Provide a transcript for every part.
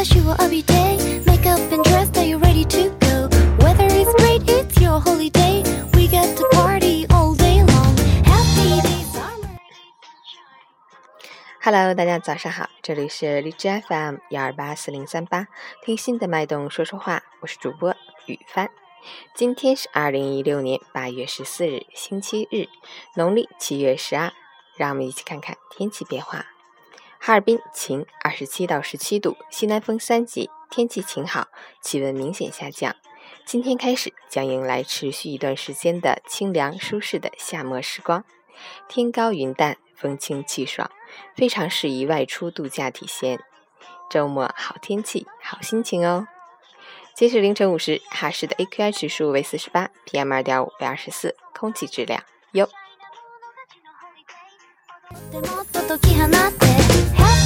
を浴びて Make up and dress, are you ready to go? Weather is great, it's your holiday We get to party all day long Happy days are made Hello，大家早上好，这里是荔枝 FM 幺二八四零三八，听心的脉动说说话，我是主播雨帆。今天是二零一六年八月十四日，星期日，农历七月十二。让我们一起看看天气变化。 哈尔滨晴，二十七到十七度，西南风三级，天气晴好，气温明显下降。今天开始将迎来持续一段时间的清凉舒适的夏末时光，天高云淡，风清气爽，非常适宜外出度假体验。周末好天气，好心情哦。截止凌晨五时，哈市的 AQI 指数为四十八，PM 二点五为二十四，空气质量优。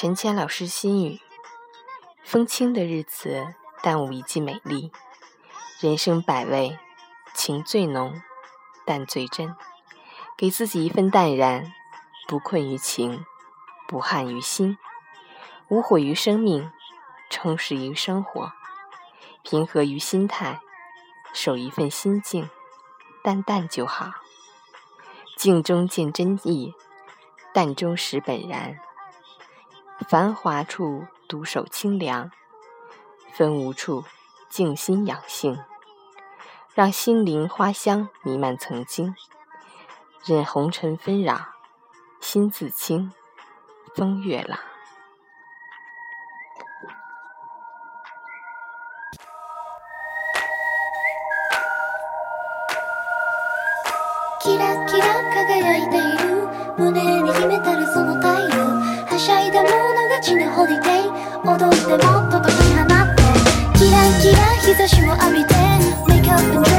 陈谦老师心语：风轻的日子，淡无一季美丽。人生百味，情最浓，淡最真。给自己一份淡然，不困于情，不憾于心，无悔于生命，充实于生活，平和于心态，守一份心境，淡淡就好。静中见真意，淡中识本然。繁华处独守清凉，纷芜处静心养性，让心灵花香弥漫曾经。任红尘纷扰，心自清，风月朗。キラキラ輝いている胸に秘めたるその太陽はしゃい 地なホリデー踊ってもっと解き放って。キラキラ日差しを浴びて。Make up